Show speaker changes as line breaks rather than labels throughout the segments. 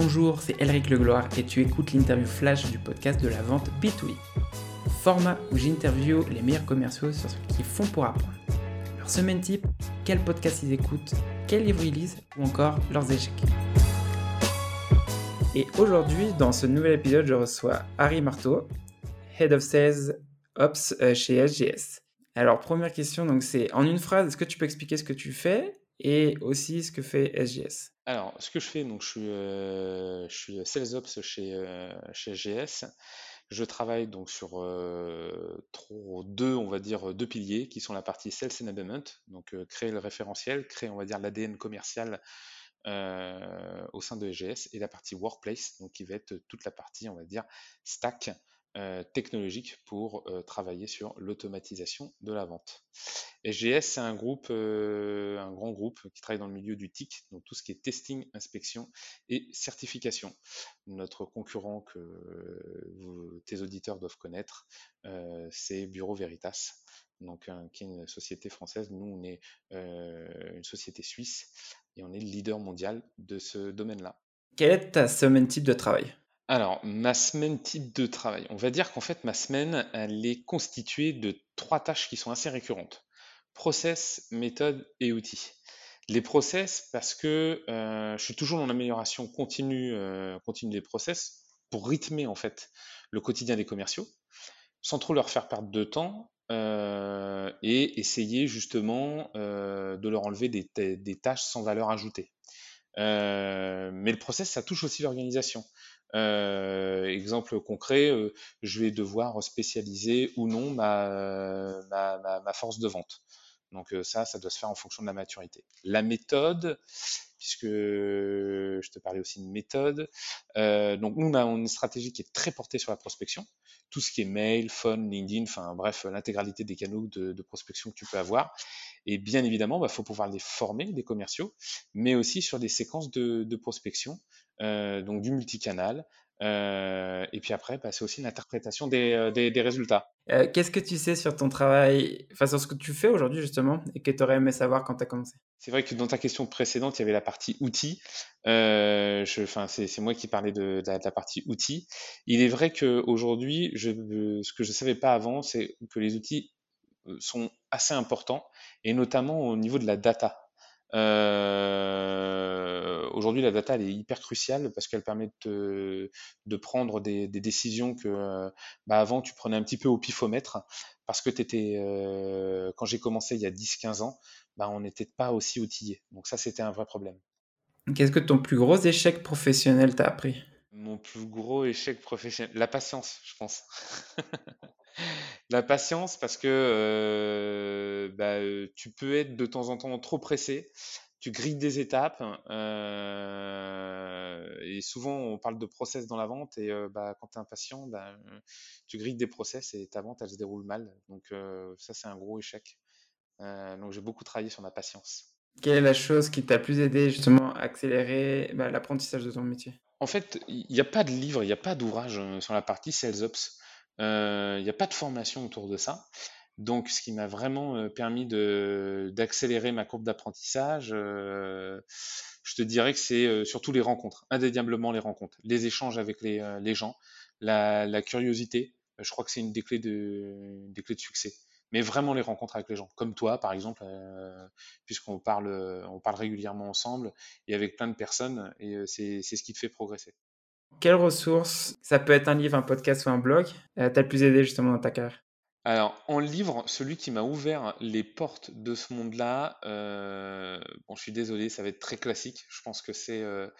Bonjour, c'est Elric Legloire et tu écoutes l'interview flash du podcast de la vente B2B. Format où j'interview les meilleurs commerciaux sur ce qu'ils font pour apprendre. Leur semaine type, quel podcast ils écoutent, quel livre ils lisent ou encore leurs échecs. Et aujourd'hui, dans ce nouvel épisode, je reçois Harry Marteau, Head of Sales Ops euh, chez SGS. Alors, première question, donc c'est en une phrase, est-ce que tu peux expliquer ce que tu fais et aussi ce que fait SGS
Alors, ce que je fais, donc je suis, euh, je suis Sales Ops chez, euh, chez SGS. Je travaille donc sur deux, on va dire, deux piliers qui sont la partie Sales Enablement, donc créer le référentiel, créer, on va dire, l'ADN commercial au sein de SGS, et la partie Workplace, donc qui va être toute la partie, on va dire, stack euh, technologique pour euh, travailler sur l'automatisation de la vente. SGS, c'est un groupe, euh, un grand groupe qui travaille dans le milieu du TIC, donc tout ce qui est testing, inspection et certification. Notre concurrent que tes auditeurs doivent connaître, c'est Bureau Veritas, donc qui est une société française. Nous, on est une société suisse et on est le leader mondial de ce domaine-là.
Quelle est ta semaine type de travail?
Alors, ma semaine type de travail. On va dire qu'en fait, ma semaine, elle est constituée de trois tâches qui sont assez récurrentes. Process, méthode et outils. Les process, parce que euh, je suis toujours dans l'amélioration continue, euh, continue des process pour rythmer en fait le quotidien des commerciaux, sans trop leur faire perdre de temps euh, et essayer justement de leur enlever des, tâches sans valeur ajoutée. Mais le process, ça touche aussi l'organisation. Euh, exemple concret, euh, je vais devoir spécialiser ou non ma, force de vente. Donc ça, ça doit se faire en fonction de la maturité. La méthode, puisque je te parlais aussi de méthode, donc nous, on a une stratégie qui est très portée sur la prospection. Tout ce qui est mail, phone, LinkedIn, enfin bref, l'intégralité des canaux de, prospection que tu peux avoir. Et bien évidemment, il bah, faut pouvoir les former, des commerciaux, mais aussi sur des séquences de, prospection donc du multicanal. Euh, et puis après, bah, c'est aussi une interprétation des, euh, des, des résultats.
Qu'est-ce que tu sais sur ton travail, enfin sur ce que tu fais aujourd'hui justement, et que tu aurais aimé savoir quand tu as commencé?
C'est vrai que dans ta question précédente, il y avait la partie outils. Euh, c'est moi qui parlais de, de, la, de, la, partie outils. Il est vrai qu'aujourd'hui, ce que je ne savais pas avant, c'est que les outils sont assez importants, et notamment au niveau de la data. Euh, Aujourd'hui, la data elle est hyper cruciale parce qu'elle permet de, de prendre des, des, décisions que bah, avant tu prenais un petit peu au pifomètre parce que étais, euh, quand j'ai commencé il y a 10-15 ans, bah, on n'était pas aussi outillé. Donc ça, c'était un vrai problème.
Qu'est-ce que ton plus gros échec professionnel t'a appris?
Mon plus gros échec professionnel, la patience, je pense. La patience parce que euh, bah, tu peux être de temps en temps trop pressé, tu grilles des étapes euh, et souvent on parle de process dans la vente et euh, bah, quand tu es impatient, bah, tu grilles des process et ta vente elle se déroule mal. Donc ça c'est un gros échec. donc j'ai beaucoup travaillé sur ma patience.
Quelle est la chose qui t'a plus aidé justement à accélérer bah, l'apprentissage de ton métier?
En fait, il n'y a pas de livre, il n'y a pas d'ouvrage sur la partie Sales Ops. Il n'y a pas de formation autour de ça. Donc, ce qui m'a vraiment permis d'accélérer ma courbe d'apprentissage, je te dirais que c'est surtout les rencontres, indéniablement les rencontres, les échanges avec les, les gens, la, curiosité. Je crois que c'est une des clés de, des clés de succès. Mais vraiment les rencontres avec les gens, comme toi par exemple, euh, puisqu'on parle, on parle régulièrement ensemble et avec plein de personnes, et c'est ce qui te fait progresser.
Quelle ressource, ça peut être un livre, un podcast ou un blog, euh, t'a le plus aidé justement dans ta carrière?
Alors, en livre, celui qui m'a ouvert les portes de ce monde-là, euh, bon, je suis désolé, ça va être très classique. Je pense que c'est euh,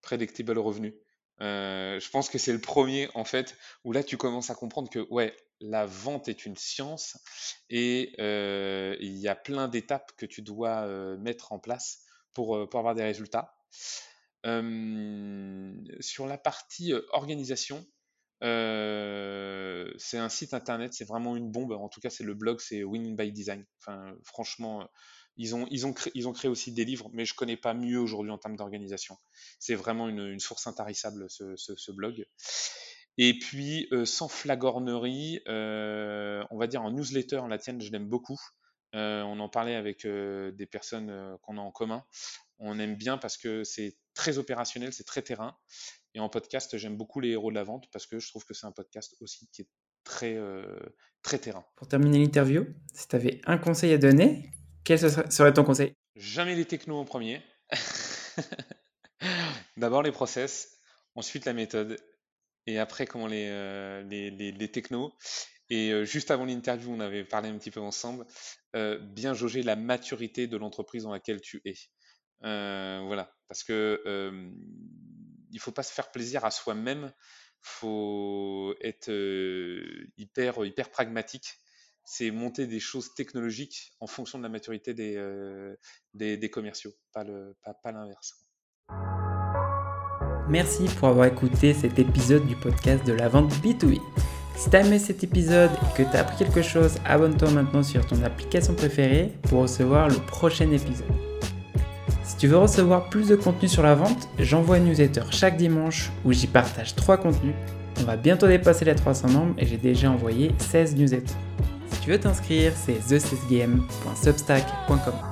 Predictable Revenu. Euh, je pense que c'est le premier, en fait, où là, tu commences à comprendre que, ouais, la vente est une science et euh, il y a plein d'étapes que tu dois mettre en place pour avoir des résultats. sur la partie organisation, euh, c'est un site internet, c'est vraiment une bombe. En tout cas, c'est le blog, c'est Winning by Design. Franchement, ils ont, ils, ont créé, ils ont créé aussi des livres, mais je connais pas mieux aujourd'hui en termes d'organisation. C'est vraiment une, source intarissable, ce, ce, blog. Et puis, euh, sans flagornerie, euh, on va dire en newsletter, la tienne, je l'aime beaucoup. on en parlait avec des personnes qu'on a en commun. On aime bien parce que c'est très opérationnel, c'est très terrain. Et en podcast, j'aime beaucoup les héros de la vente parce que je trouve que c'est un podcast aussi qui est très, très terrain.
Pour terminer l'interview, si tu avais un conseil à donner, quel serait ton conseil?
Jamais les technos en premier. D'abord les process, ensuite la méthode, et après comment les, euh, les, les, technos. Et euh, juste avant l'interview, on avait parlé un petit peu ensemble, euh, bien jauger la maturité de l'entreprise dans laquelle tu es. Voilà, parce que il faut pas se faire plaisir à soi-même, faut être hyper hyper pragmatique. C'est monter des choses technologiques en fonction de la maturité des, des, commerciaux, pas l'inverse. Pas, pas
Merci pour avoir écouté cet épisode du podcast de la vente B2B. Si t'as aimé cet épisode et que t'as appris quelque chose, abonne-toi maintenant sur ton application préférée pour recevoir le prochain épisode. Si tu veux recevoir plus de contenu sur la vente, j'envoie une newsletter chaque dimanche où j'y partage 3 contenus. On va bientôt dépasser les 300 membres et j'ai déjà envoyé 16 newsletters. Si tu veux t'inscrire, c'est thesesgame.substack.com.